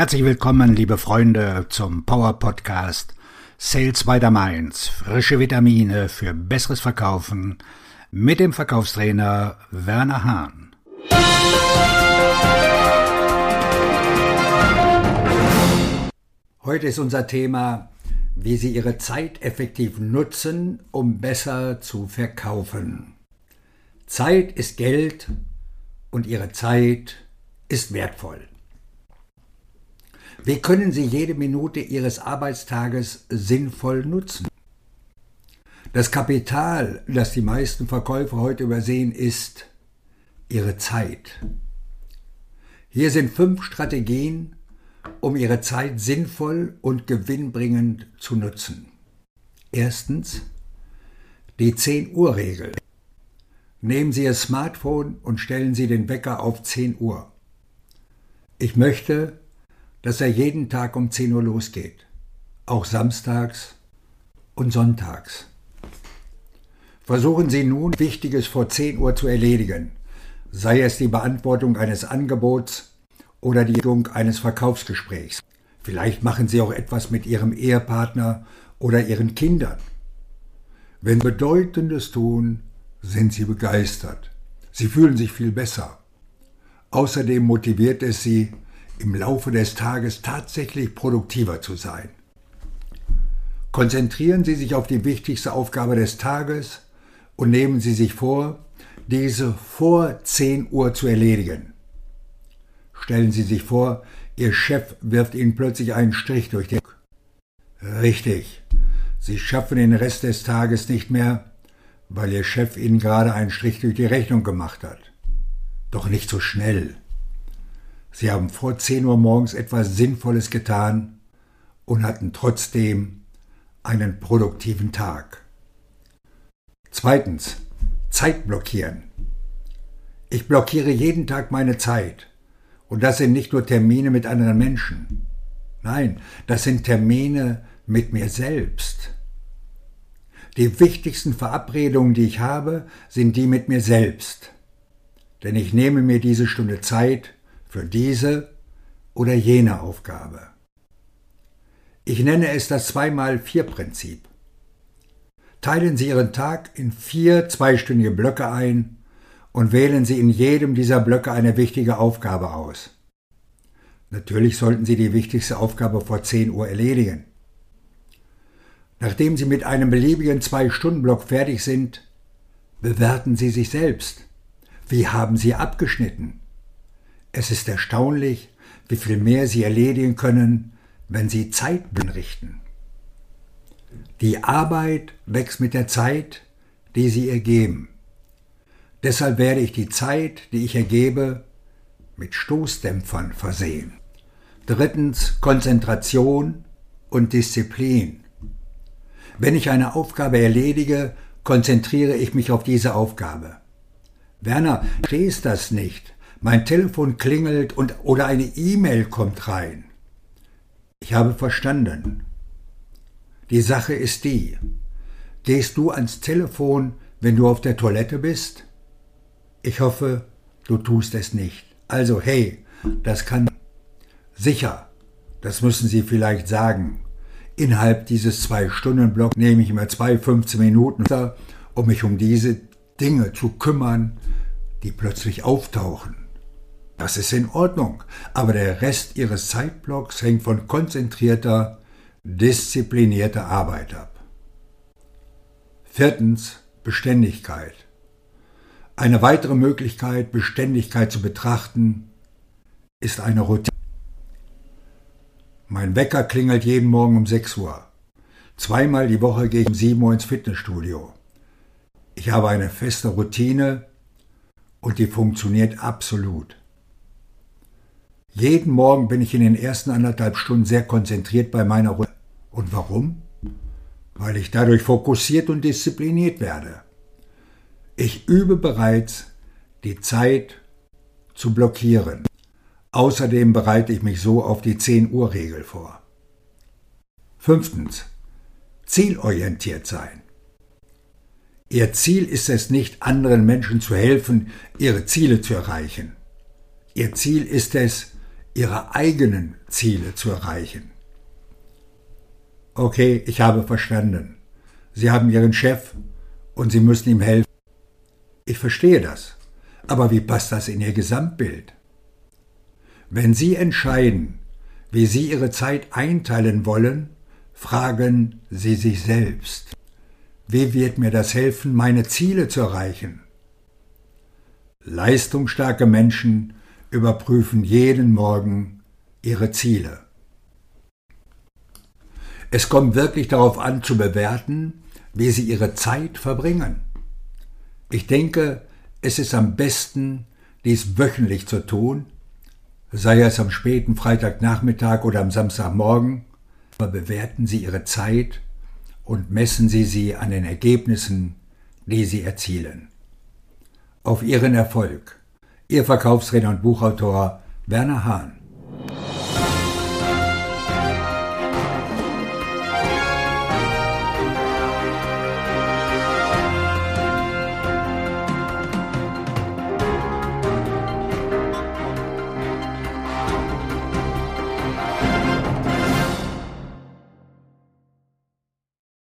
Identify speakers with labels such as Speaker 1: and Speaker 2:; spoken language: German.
Speaker 1: Herzlich willkommen, liebe Freunde, zum Power Podcast Sales by the Mainz. Frische Vitamine für besseres Verkaufen mit dem Verkaufstrainer Werner Hahn. Heute ist unser Thema, wie Sie Ihre Zeit effektiv nutzen, um besser zu verkaufen. Zeit ist Geld und Ihre Zeit ist wertvoll. Wie können Sie jede Minute Ihres Arbeitstages sinnvoll nutzen? Das Kapital, das die meisten Verkäufer heute übersehen, ist Ihre Zeit. Hier sind fünf Strategien, um Ihre Zeit sinnvoll und gewinnbringend zu nutzen. Erstens die 10 Uhr Regel. Nehmen Sie Ihr Smartphone und stellen Sie den Wecker auf 10 Uhr. Ich möchte, dass er jeden Tag um 10 Uhr losgeht, auch samstags und sonntags. Versuchen Sie nun, Wichtiges vor 10 Uhr zu erledigen, sei es die Beantwortung eines Angebots oder die Führung eines Verkaufsgesprächs. Vielleicht machen Sie auch etwas mit Ihrem Ehepartner oder Ihren Kindern. Wenn Sie Bedeutendes tun, sind Sie begeistert. Sie fühlen sich viel besser. Außerdem motiviert es Sie, im Laufe des Tages tatsächlich produktiver zu sein. Konzentrieren Sie sich auf die wichtigste Aufgabe des Tages und nehmen Sie sich vor, diese vor 10 Uhr zu erledigen. Stellen Sie sich vor, Ihr Chef wirft Ihnen plötzlich einen Strich durch den. Richtig, Sie schaffen den Rest des Tages nicht mehr, weil Ihr Chef Ihnen gerade einen Strich durch die Rechnung gemacht hat. Doch nicht so schnell. Sie haben vor 10 Uhr morgens etwas Sinnvolles getan und hatten trotzdem einen produktiven Tag. Zweitens, Zeit blockieren. Ich blockiere jeden Tag meine Zeit. Und das sind nicht nur Termine mit anderen Menschen. Nein, das sind Termine mit mir selbst. Die wichtigsten Verabredungen, die ich habe, sind die mit mir selbst. Denn ich nehme mir diese Stunde Zeit, für diese oder jene Aufgabe. Ich nenne es das 2x4-Prinzip. Teilen Sie Ihren Tag in vier zweistündige Blöcke ein und wählen Sie in jedem dieser Blöcke eine wichtige Aufgabe aus. Natürlich sollten Sie die wichtigste Aufgabe vor 10 Uhr erledigen. Nachdem Sie mit einem beliebigen Zwei-Stunden-Block fertig sind, bewerten Sie sich selbst. Wie haben Sie abgeschnitten? Es ist erstaunlich, wie viel mehr sie erledigen können, wenn sie Zeit richten. Die Arbeit wächst mit der Zeit, die sie ihr geben. Deshalb werde ich die Zeit, die ich ergebe, mit Stoßdämpfern versehen. Drittens Konzentration und Disziplin. Wenn ich eine Aufgabe erledige, konzentriere ich mich auf diese Aufgabe. Werner, stehst das nicht? Mein Telefon klingelt und oder eine E-Mail kommt rein. Ich habe verstanden. Die Sache ist die. Gehst du ans Telefon, wenn du auf der Toilette bist? Ich hoffe, du tust es nicht. Also hey, das kann sicher. Das müssen Sie vielleicht sagen. Innerhalb dieses Zwei-Stunden-Blocks nehme ich mir zwei 15 Minuten, um mich um diese Dinge zu kümmern, die plötzlich auftauchen. Das ist in Ordnung, aber der Rest Ihres Zeitblocks hängt von konzentrierter, disziplinierter Arbeit ab. Viertens Beständigkeit. Eine weitere Möglichkeit, Beständigkeit zu betrachten, ist eine Routine. Mein Wecker klingelt jeden Morgen um 6 Uhr. Zweimal die Woche gehe ich um 7 Uhr ins Fitnessstudio. Ich habe eine feste Routine und die funktioniert absolut. Jeden Morgen bin ich in den ersten anderthalb Stunden sehr konzentriert bei meiner Runde. Und warum? Weil ich dadurch fokussiert und diszipliniert werde. Ich übe bereits, die Zeit zu blockieren. Außerdem bereite ich mich so auf die 10 Uhr Regel vor. Fünftens. Zielorientiert sein. Ihr Ziel ist es nicht, anderen Menschen zu helfen, ihre Ziele zu erreichen. Ihr Ziel ist es, Ihre eigenen Ziele zu erreichen. Okay, ich habe verstanden. Sie haben Ihren Chef und Sie müssen ihm helfen. Ich verstehe das. Aber wie passt das in Ihr Gesamtbild? Wenn Sie entscheiden, wie Sie Ihre Zeit einteilen wollen, fragen Sie sich selbst, wie wird mir das helfen, meine Ziele zu erreichen? Leistungsstarke Menschen überprüfen jeden Morgen ihre Ziele. Es kommt wirklich darauf an zu bewerten, wie sie ihre Zeit verbringen. Ich denke, es ist am besten, dies wöchentlich zu tun, sei es am späten Freitagnachmittag oder am Samstagmorgen, aber bewerten Sie Ihre Zeit und messen Sie sie an den Ergebnissen, die Sie erzielen. Auf Ihren Erfolg. Ihr Verkaufsredner und Buchautor Werner Hahn.